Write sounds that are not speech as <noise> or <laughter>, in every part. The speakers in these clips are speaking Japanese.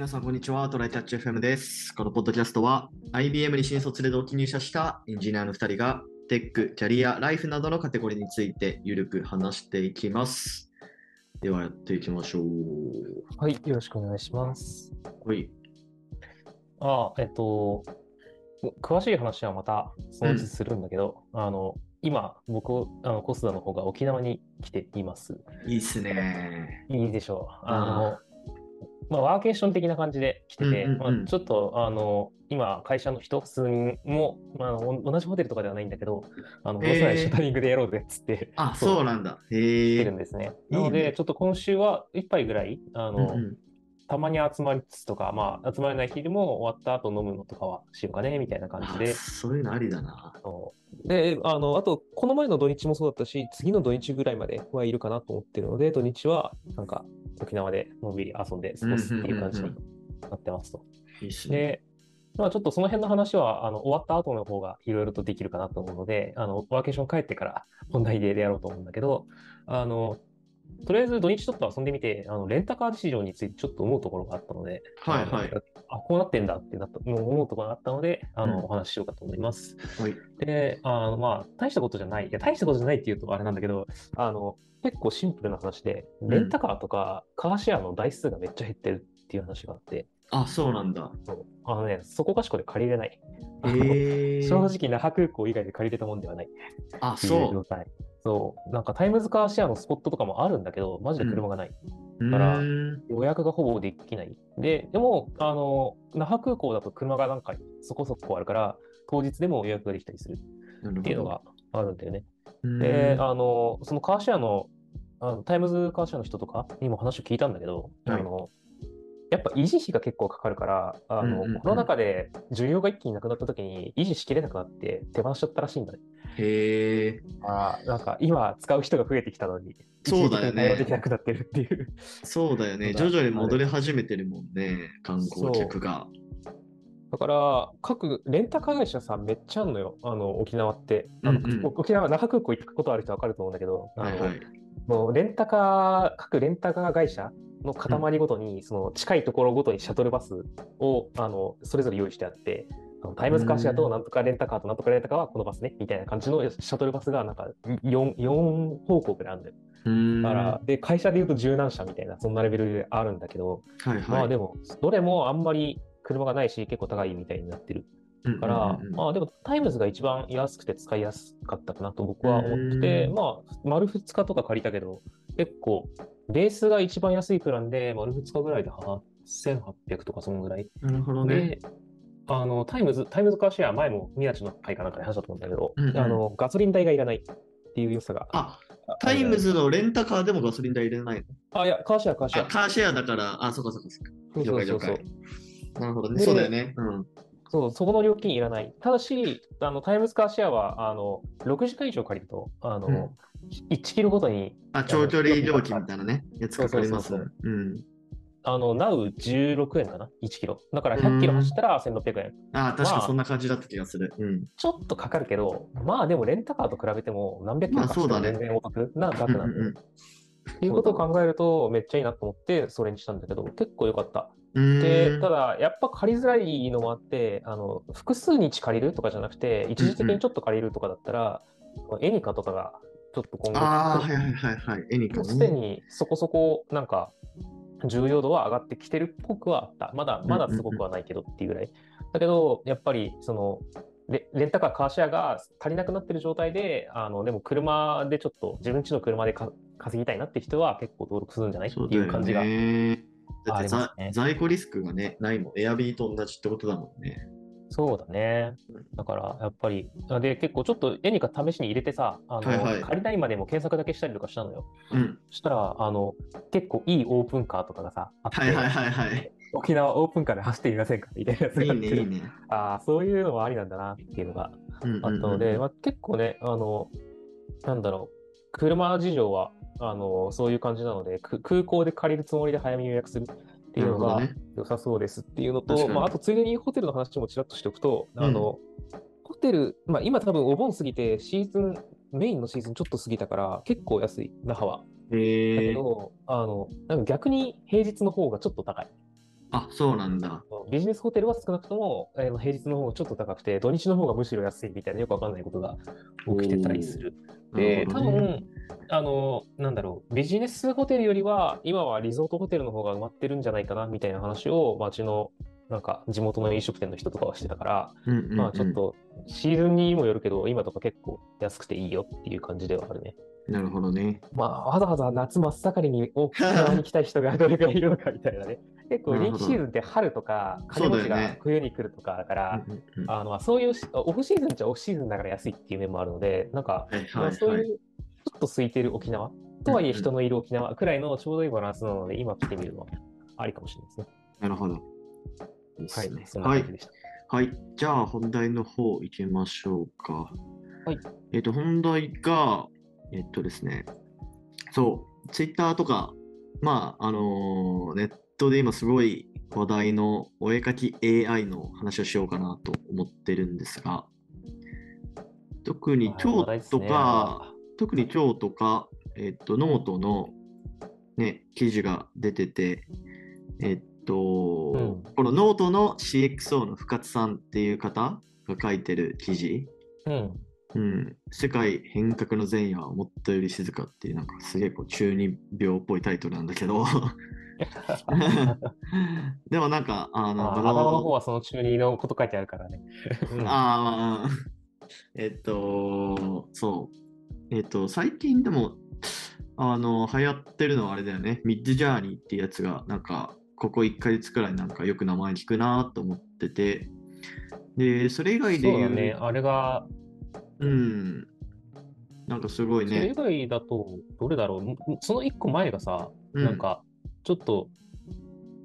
皆さん、こんにちは。トライキャッチ FM です。このポッドキャストは、IBM に新卒で同期入社したエンジニアの2人が、テック、キャリア、ライフなどのカテゴリーについて、ゆるく話していきます。では、やっていきましょう。はい、よろしくお願いします。はい。あ、えっと、詳しい話はまたそのうちするんだけど、あの、今、僕、あの、コスダの方が沖縄に来ています。いいっすね。いいでしょう。あの、まあ、ワーケーション的な感じで来てて、うんうんうんまあ、ちょっと、あの、今、会社の人、数人も、まあ、お同じホテルとかではないんだけど、あの、どうせならシャタリングでやろうぜっつって、あ、そうなんだ。へえ来てるん。ですね。なので、ちょっと今週は一杯ぐらい、あの、うんうんたまに集まりつつとか、まあ、集まれない日でも終わった後飲むのとかはしようかね、みたいな感じあで。そういうのありだな。で、あの、あと、この前の土日もそうだったし、次の土日ぐらいまではいるかなと思ってるので、土日は、なんか、沖縄でのんびり遊んで過ごすっていう感じになってますと。で、まあ、ちょっとその辺の話は、あの、終わった後の方がいろいろとできるかなと思うので、あの、ワーケーション帰ってから本題でやろうと思うんだけど、あの、とりあえず土日ちょっと遊んでみて、あの、レンタカー市場についてちょっと思うところがあったので、はいはい。あ、こうなってんだってなった、思うところがあったので、あの、うんお話ししようかと思います。はい。で、あの、まあ、大したことじゃない。いや、大したことじゃないって言うとあれなんだけど、あの、結構シンプルな話で、レンタカーとかカーシェアの台数がめっちゃ減ってるっていう話があって、あ、そうなんだ。そうあのね、そこかしこで借りれない。え。正直、那覇空港以外で借りれたもんではないあ、っていうそ状態。そう。なんかタイムズカーシェアのスポットとかもあるんだけど、マジで車がない。う。からうーん予約がほぼできない。で、でも、あの、那覇空港だと車がなんかそこそこあるから、当日でも予約ができたりするっていうのがあるんだよね。うで、ーんあの、そのカーシェアの、あのタイムズカーシェアの人とかにも話を聞いたんだけど、はいあの、やっぱ維持費が結構かかるから、あの、うんうんうんコロナ禍で需要が一気になくなった時に維持しきれなくなって手放しちゃったらしいんだね。へえ。あーなんか今使う人が増えてきたのに、そうだよねできなくなってるっていう。そうだよね。徐々に戻り始めてるもんね。観光客が。だから、各レンタカー会社さ、めっちゃあるのよ、あの沖縄って。あのうんうん沖縄、那覇空港行くことある人は分かると思うんだけど、はいはい。もうレンタカー、各レンタカー会社の塊ごとに、その近いところごとにシャトルバスをあのそれぞれ用意してあって、あのタイムズカーシェアとなんとかレンタカーとなんとかレンタカーはこのバスねみたいな感じのシャトルバスがなんか 4, 4方向くらいあるんだよ。だから、で、会社で言うと十何社みたいな、そんなレベルであるんだけど、はいはい。まあでも、どれもあんまり車がないし、結構高いみたいになってるうんから、まあでもタイムズが一番安くて使いやすかったかなと僕は思ってて、うんまあ丸2日とか借りたけど、結構ベースが一番安いプランで丸2日ぐらいで8800とかそのぐらい。なるほどね。で、あのタイムズ、タイムズカーシェア前も宮地の会かなんかで話したと思うんだけど、うんうんあのガソリン代がいらないっていう良さが。あ、タイムズのレンタカーでもガソリン代いらないの？あ、いや、カーシェア、カーシェあ、ア。カーシェアだから、あ、そうかそうかそうか。そうそうそうなるほどね。でそうだよね。うん。そう、そこの料金いらない。ただし、あのタイムズカーシェアは、あの、6時間以上借りると、あの、うん1キロごとに、あ、長距離料金みたいなね。やつかかります。そうん。あの、ナウ16円かな ?1 キロ。だから100キロ走ったら1600円。あ、あかそんな感じだった気がする。うん。ちょっとかかるけど、まあでもレンタカーと比べても何百キロ走ったらまあそうだね全然お得な額なんで。いうことを考えると、めっちゃいいなと思って、それにしたんだけど、結構良かった。うん。で、うただ、やっぱ借りづらいのもあって、あの、複数日借りるとかじゃなくて、一時的にちょっと借りるとかだったら、エニカとかがちょっと今後、ああ、はいはいはいはい。エニカすね。でにそこそこなんか重要度は上がってきてるっぽくはあった。まだまだすごくはないけどっていうぐらい。だけど、やっぱりそのレレンタカー、カーシェアが足りなくなってる状態で、あのでも車でちょっと自分家の車でか稼ぎたいなって人は結構登録するんじゃないっていう感じが。ね。だってありますね在庫リスクがね、ないもん。エアビーと同じってことだもんね。そうだね。だからやっぱり、で結構ちょっとエニカ試しに入れてさ、あのはいはい借りたいまでも検索だけしたりとかしたのよ。うん。そしたら、あの結構いいオープンカーとかがさ、あって、はいはいはいはい。沖縄オープンカーで走ってみませんか？みたいなやついいね、があっていいね。ああ、そういうのもありなんだなっていうのがうんうんうんあったので、まあ、結構ね、あの、なんだろう、車事情は、あの、そういう感じなので、く空港で借りるつもりで早めに予約するっていうのが良さそうですっていうのと、確かにまあ、あとついでにホテルの話もちらっとしておくと、あの、ホテル、まあ、今多分お盆過ぎてシーズン、メインのシーズンちょっと過ぎたから、結構安い、那覇は。だ。けど、あの、なんか逆に平日の方がちょっと高い。あ、そうなんだ。ビジネスホテルは少なくとも、えー平日の方がちょっと高くて、土日の方がむしろ安いみたいなよくわかんないことが起きてたりする。で、ね分、あの、なんだろう、ビジネスホテルよりは、今はリゾートホテルの方が埋まってるんじゃないかなみたいな話を、町の、なんか地元の飲食店の人とかはしてたから、うんうんうんまあちょっとシーズンにもよるけど、今とか結構安くていいよっていう感じではあるね。なるほどね。まあ、わざわざ夏真っ盛りに沖縄に来たい人がどれくらいいるのかみたいなね。<laughs> 結構人気シーズンって春とか、金持ちが冬に来るとかだから、うんうんうんあのまあそういうしオフシーズンっちゃオフシーズンだから安いっていう面もあるので、なんか。そういうちょっと空いてる沖縄とはいえ人のいる沖縄くらいのちょうどいいバランスなので、今来てみるのはありかもしれないですね。なるほど。いいっはい。そんなはい感じでした。はい。じゃあ、本題の方行きましょうか。はい。えっ、と、本題が、えっとですね、そう、ツイッターとか、まあ、あのーネットで今すごい話題のお絵描き AI の話をしようかなと思ってるんですが、特にはい今日と話題ですね。か、特に今日とか、えっと、ノートの、ね、記事が出てて、えっと、うん。このノートの CXO の深津さんっていう方が書いてる記事、うん。うん、世界変革の前夜は思ったより静かっていう、なんかすげえこう中二病っぽいタイトルなんだけど、でもなんか、あの、頭の方はその中二のこと書いてあるからね。うんああ、えっと、そう。えっと、最近でも、あの、流行ってるのはあれだよね。ミッドジャーニーっていうやつが、なんか、ここ1ヶ月くらいなんかよく名前聞くなと思ってて、で、それ以外で言う、そうだね。あれが、うん、なんかすごいそれ以ね、外だと、どれだろう？その一個前がさ、うんなんか、ちょっと、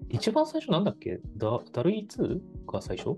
一番最初なんだっけ？ダダルイ 2? が最初？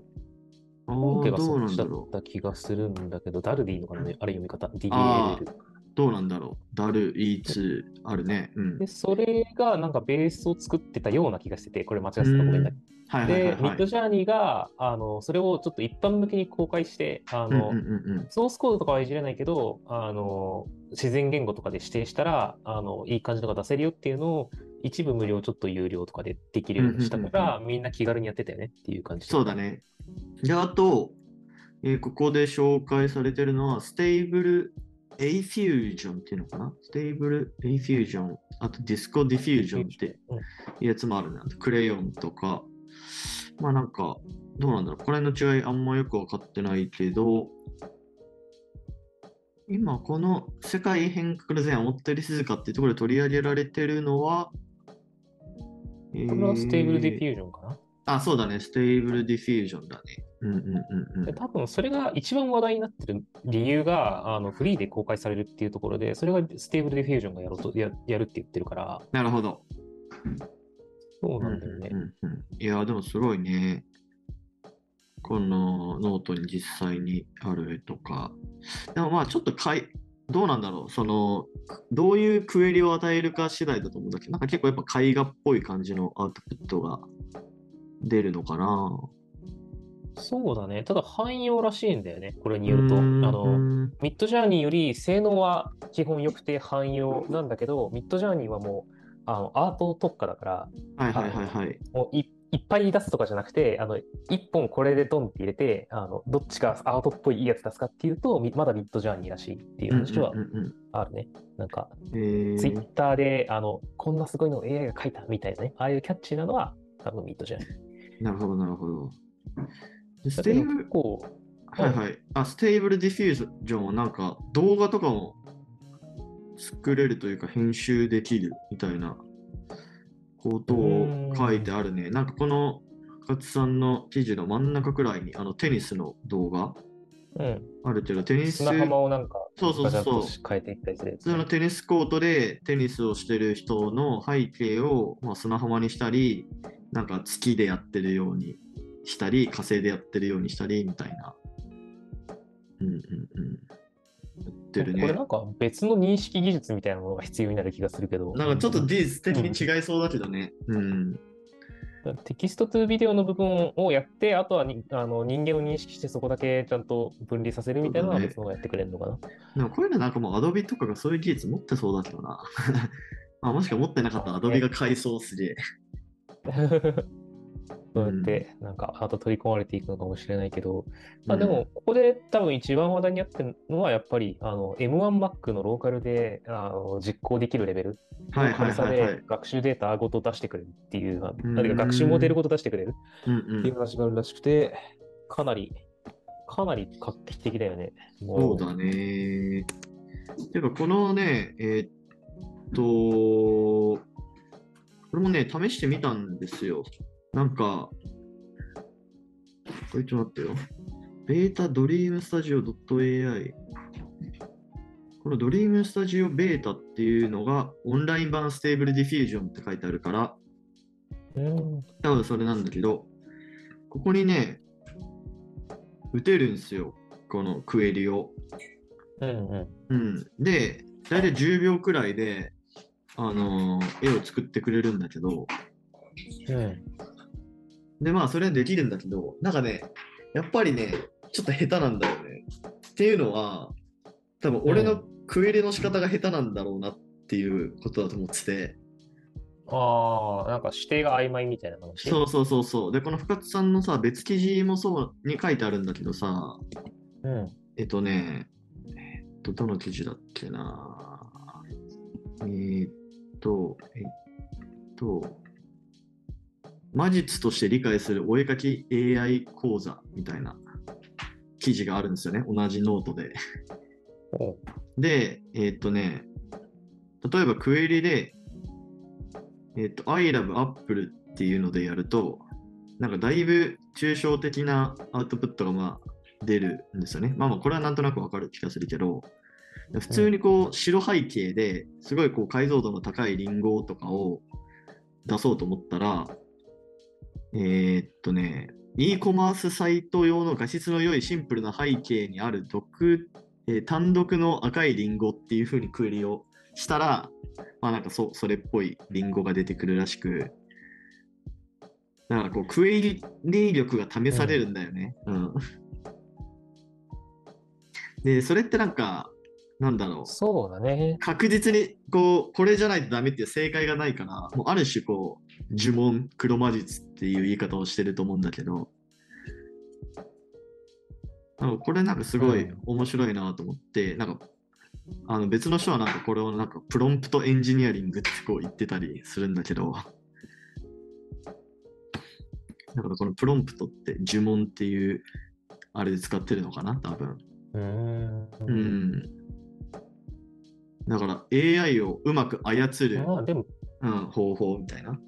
あ本家がそっちだった気がするんだけど、ダルでいいのかな？あれ読み方。あ DAL。う。どうなんだろう。ダル E2 あるね。うんで、。それがなんかベースを作ってたような気がしてて、これ間違ってたらごめんなさい。はいはいはいで、ミッドはい。ジャーニーが、あの、それをちょっと一般向けに公開して、あの、うんうんうんうんソースコードとかはいじれないけど、あの、自然言語とかで指定したら、あの、いい感じのが出せるよっていうのを、一部無料、ちょっと有料とかでできるようにしたから、みんな気軽にやってたよねっていう感じ。そうだ。ね。で、あと、えーここで紹介されてるのは、ステーブル A フュージョンっていうのかな？ステーブル A フュージョン、あとディスコディフュージョンってうんいうやつもあるね。あと Craiyon とか。まあなんか、どうなんだろう？これの違いあんまよくわかってないけど、今この世界変革の前夜思ったより静かっていうところで取り上げられてるのは、えこれは Stable Diffusion かな？あ、そうだね。 Stable Diffusion だね。うんうんうんうん。で多分それが一番話題になってる理由があのフリーで公開されるっていうところで、それが Stable Diffusion がやろうとややるって言ってるから、なるほど。そうなんだよねう。んうんうんいや、でもすごいね。このノートに実際にある絵とか。でもまあちょっとかい、どうなんだろう。その、どういうクエリを与えるか次第だと思うんだけど、なんか結構やっぱ絵画っぽい感じのアウトプットが出るのかな？そうだね。ただ汎用らしいんだよね。これによると。あの、ミッドジャーニーより性能は基本良くて汎用なんだけど、ミッドジャーニーはもうあのアート特化だから、はいはいはいはい。もういいっぱい出すとかじゃなくて、あの一本これでドンって入れて、あのどっちがアートっぽいいいやつ出すかっていうと、みまだミッドジャーニーらしいっていう話はあるね。なんか、ツイッターであのこんなすごいのを AI が書いたみたいなね、ああいうキャッチーなのは多分 Midjourney。なるほどなるほど。でステーブルはいはい。あ、 Stable Diffusion はなんか動画とかも作れるというか編集できるみたいなことを書いてあるね。なんかこの深津さんの記事の真ん中くらいにあのテニスの動画うん、あるけど、テニス、砂浜をなんかそうそうそう変えていったりするね、普通のテニスコートでテニスをしてる人の背景を、まあ、砂浜にしたり、なんか月でやってるようにしたり、火星でやってるようにしたりみたいな。うんうんうん。やってるねこれな。んか別の認識技術みたいなものが必要になる気がするけど。なんかちょっと技術的に違いそうだけどね。うん。テキストトゥービデオの部分をやって、あとはにあの人間を認識してそこだけちゃんと分離させるみたいなのは別のがやってくれるのかな。でもこういうのなんかもう Adobe とかがそういう技術持ってそうだけどな。<laughs> まあもしくは持ってなかったら Adobe が改装すげえ。<laughs> そうやって、なんか、あと取り込まれていくのかもしれないけど、まあ、うんでも、ここで多分一番話題になってるのは、やっぱり、あの、M1Mac のローカルであの実行できるレベルの軽さで。学習データごと出してくれるっていう、あうんなんていうか学習モデルごと出してくれるうんっていう話があるらしくて、かなり、かなり画期的だよね。もそうだね。てか、このね、えーっと、これもね、試してみたんですよ。なんか、これちょっと待ってよ。ベータドリームスタジオ .ai。この DreamStudio ベータっていうのがオンライン版 Stable Diffusion って書いてあるから、うん。多分それなんだけど、ここにね、打てるんですよ。このクエリを。うんうん。うん、で、大体10秒くらいで、あのー絵を作ってくれるんだけど、うん。で、まあ、それはできるんだけど、なんかね、やっぱりね、ちょっと下手なんだよね。っていうのは、多分俺のクエリの仕方が下手なんだろうなっていうことだと思ってて、ああ、なんか指定が曖昧みたいな話？そうそうそうそう。で、この深津さんのさ、別記事もそうに書いてあるんだけどさ、うん。えっとね、えっと、どの記事だっけな？えーっと、えっと、魔術として理解するお絵かき AI 講座みたいな記事があるんですよね、同じノートで。で、えーっとね、例えばクエリで、えーっと、I love Apple っていうのでやると、なんかだいぶ抽象的なアウトプットがまあ出るんですよね。まあまあこれはなんとなくわかる気がするけど、普通にこう白背景ですごいこう解像度の高いリンゴとかを出そうと思ったら、えーっとね、e コマースサイト用の画質の良いシンプルな背景にある独えー単独の赤いリンゴっていう風にクエリをしたら、まあなんかそそれっぽいリンゴが出てくるらしく、だからこうクエリ力が試されるんだよね。うん。<laughs> で、それってなんか、なんだろう。そうだね。確実にこうこれじゃないとダメっていう正解がないからもうある種こう呪文黒魔術っていう言い方をしてると思うんだけどなんかこれなんかすごいうん面白いなと思って、なんかあの別の人はなんかこれをなんかプロンプトエンジニアリングってこう言ってたりするんだけどだからこのプロンプトって呪文っていうあれで使ってるのかな多分うーん。うん。だから AI をうまく操る、まあでも、うん、方法みたいな。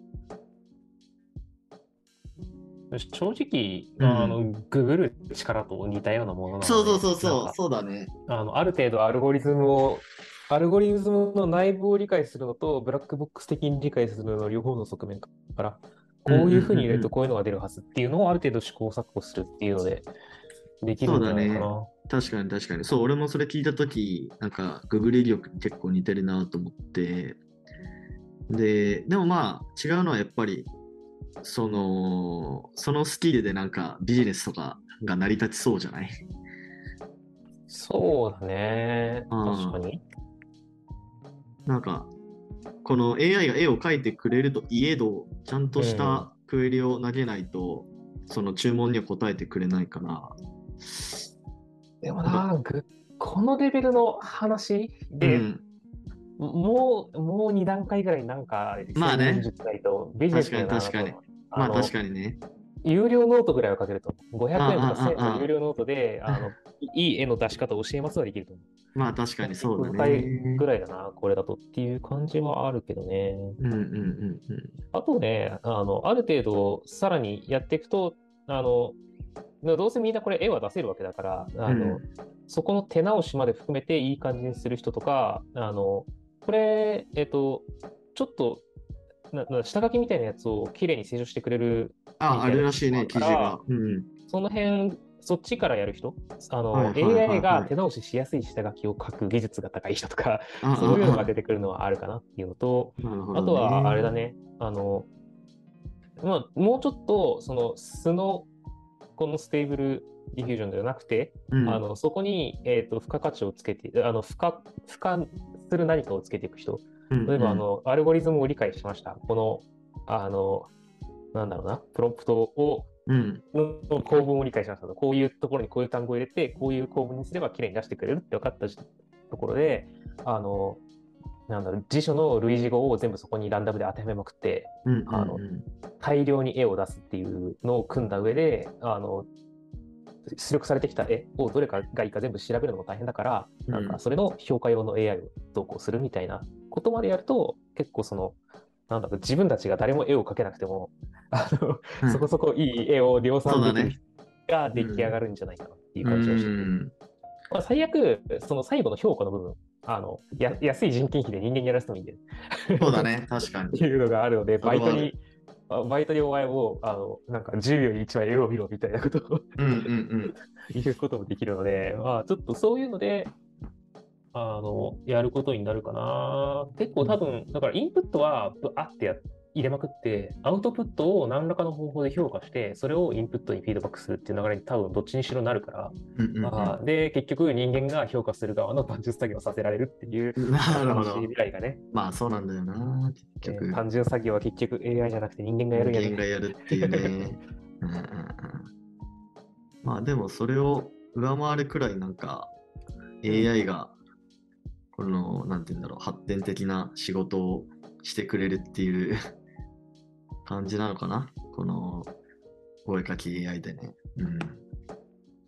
正直、うんあの、ググる力と似たようなものなので、そうそうそうそう、かそうだね。あのある程度アルゴリズムを、アルゴリズムの内部を理解するのと、ブラックボックス的に理解するのの両方の側面から、こういうふうに入れるとこういうのが出るはずっていうのをある程度試行錯誤するっていうので、できるんじゃないかな。確かに確かに。そう、俺もそれ聞いたとき、なんか、ググリ力に結構似てるなと思って。で、でもまあ、違うのはやっぱり、その、そのスキルでなんかビジネスとかが成り立ちそうじゃない？そうだね。うん確かに。なんか、この AI が絵を描いてくれるといえど、ちゃんとしたクエリを投げないと、その注文には答えてくれないから。でもな、ぐこのレベルの話で、うん、もう、もう2段階ぐらいなんか、まあねとビジネス確かにないとまあの確かにね。有料ノートぐらいは書けると思う。500円とかああ1000円の有料ノートで、あの、いい絵の出し方を教えますはできると思う。まあ確かにそうだ5回ね。ぐらいだな、これだとっていう感じはあるけどね。うんうんうんうん。あとね、あの、ある程度さらにやっていくと、あの、どうせみんなこれ絵は出せるわけだから、あの、うんそこの手直しまで含めていい感じにする人とか、あの、これ、えっと、ちょっと、なな下書きみたいなやつをきれいに清書してくれる、あ、あるらしいね、記事が。うん。その辺、そっちからやる人、あの、はいはいはいはい AI が手直ししやすい下書きを書く技術が高い人とか、あそういうのがあ出てくるのはあるかなっていうのと、あとはあれだ。ね、あの、まあ、もうちょっと、その素のこの Stable Diffusion ではなくて、うんあのそこに、えー、と付加価値をつけて、あの付加付加する何かをつけていく人、うん例えばあの、アルゴリズムを理解しました。この、あの、なんだろうな、プロンプトをうん。の構文を理解しましたと。こういうところにこういう単語を入れて、こういう構文にすればきれいに出してくれるって分かったところで、あの、なんだろう、辞書の類似語を全部そこにランダムで当てはめまくって、うん。あのうん大量に絵を出すっていうのを組んだ上で、あの、出力されてきた絵をどれかがいいか全部調べるのも大変だから、うんなんかそれの評価用の AI をどうこうするみたいなことまでやると、結構その、なんだろう、自分たちが誰も絵を描けなくても、あの、うんそこそこいい絵を量産できるが出来上がるんじゃないかなっていうう感じがしてて、ん。まあ、最悪、その最後の評価の部分、あのや安い人件費で人間にやらせてもいいんで、そうだね。確かっに。ていうのがあるので、バイトに、あバイトにお前も、あの、なんか10秒に1枚絵を見ろみたいなことをうんうんうん。言うこともできるので、まあ、ちょっとそういうので、あの、やることになるかな。結構多分、だからインプットはブあってや入れまくって、アウトプットを何らかの方法で評価して、それをインプットにフィードバックするっていう流れに多分どっちにしろなるから、うんうんうんまあ、で、結局人間が評価する側の単純作業をさせられるっていうなるほど楽しい。未来がね、まあそうなんだよな。結え局。ー単純作業は結局 AI じゃなくて人間がやるんやね人間がやるっていうね。<laughs> まあでもそれを上回るくらいなんか AI がこのなんて言うんだろう発展的な仕事をしてくれるっていう感じなのかな？このお絵かき AI でね。うん、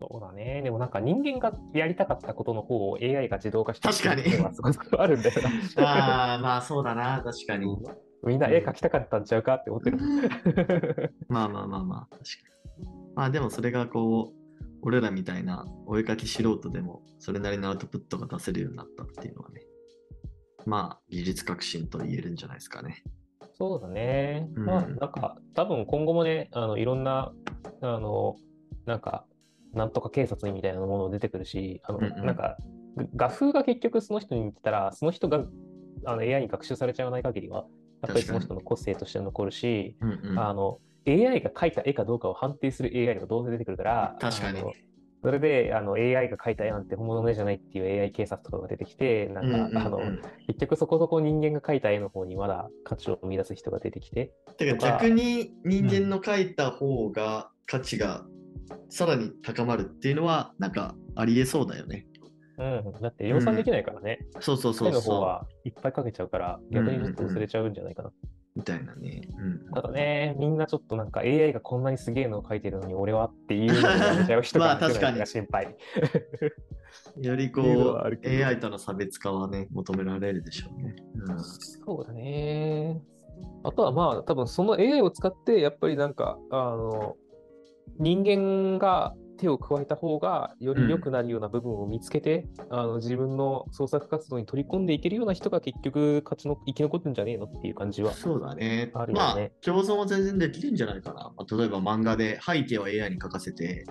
そうだね。でもなんか人間がやりたかったことの方を AI が自動化して確かにすごくあるんだよな。<laughs> ああまあそうだな確かに。みんな絵描きたかったんちゃうかって思ってる。<laughs> まあまあまあまあ確かに。まあでもそれがこう俺らみたいなお絵かき素人でもそれなりのアウトプットが出せるようになったっていうのはね。まあ技術革新と言えるんじゃないですかね。そうだね。うんまあなんか多分今後もね、あのいろんな、あの、なんか、なんとか警察みたいなもの出てくるし、あの、うんうんなんか、画風が結局その人に似てたら、その人があの AI に学習されちゃわない限りは、やっぱりその人の個性として残るし、うんうん。あの AI が描いた絵かどうかを判定する AI がどうせ出てくるから、確かにそれであの AI が描いた絵なんて本物の絵じゃないっていう AI 警察とかが出てきて、なんか、うんうんうん。あの結局そこそこ人間が描いた絵の方にまだ価値を生み出す人が出てきて、てか逆に人間の描いた方が価値がさらに高まるっていうのはなんかありえそうだよね。うん、だって量産できないからね、そうそうそ絵の方うそう。はいっぱい描けちゃうから、逆にちょっと薄れちゃうんじゃないかな。みたいなね。うん、ただね、みんなちょっとなんか AI がこんなにすげえのを描いてるのに俺はっていうのをやめちゃう人が <laughs> まあ確かにが心配。<laughs> よりこう AI との差別化はね求められるでしょうね。うんそうだね。あとはまあ多分その AI を使ってやっぱりなんかあの人間が手を加えた方がより良くなるような部分を見つけて、あの自分の創作活動に取り込んでいけるような人が結局勝ちの生き残ってんじゃねえのっていう感じは。そうだね。あるよまあね共存は全然できるんじゃないかな。まあ例えば漫画で背景は AI に描かせて、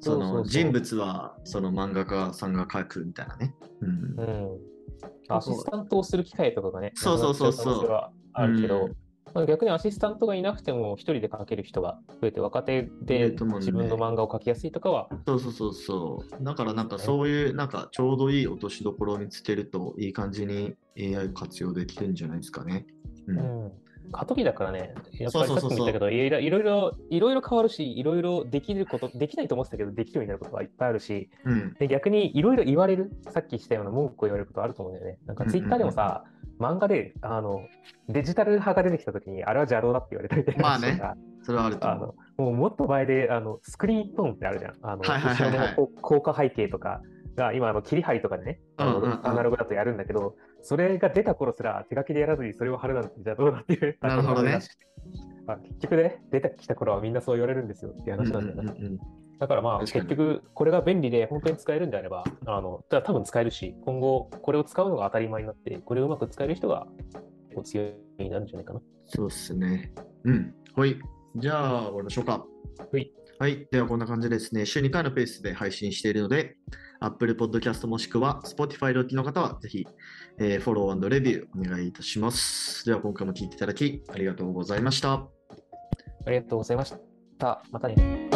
その人物はその漫画家さんが描くみたいなね。うんうん。アシスタントをする機会とかがね、そうそうそうそうあるけど、うんまあ逆にアシスタントがいなくても一人で描ける人が増えて若手いで自分の漫画を描きやすいとかはそうそうそうそう。だからなんかそういうなんかちょうどいい落としどころを見つけるといい感じに AI を活用できるんじゃないですかね。うんうん過渡期だからね、やっぱりそうそうそうそうさっきも言ったけど、いろいろいろいろいろいろ変わるし、いろいろできること、できないと思ってたけど、できるようになることはいっぱいあるし、うん。で逆にいろいろ言われる、さっきしたような文句を言われることあると思うんだよね。なんかツイッターでもさ、漫画であのデジタル派が出てきたときに、あれは邪道だって言われたみたいなまあねそれはあるとあ。のもうもっと前であのスクリーントーンってあるじゃん。あの後ろの効果背景とかが今あの切り張りとかでね、あのうんうんうんアナログだとやるんだけど、それが出た頃すら手書きでやらずにそれを貼るなんてじゃあどうだっていう。なるほどねあ結局ね、出てきた頃はみんなそう言われるんですよって話なんだよな。うんうんうんだからまあ結局これが便利で本当に使えるんであれば、あの多分使えるし、今後これを使うのが当たり前になって、これをうまく使える人がこう強いになるんじゃないかな。そうっすね。うん。ほい。じゃあ、終わりましょうか。はい。はい。では、こんな感じでですね、週2回のペースで配信しているので、Apple Podcast もしくは Spotify でお聞きの方は、ぜひ、えーフォローレビューお願いいたします。では、今回も聞いていただき、ありがとうございました。ありがとうございました。またね。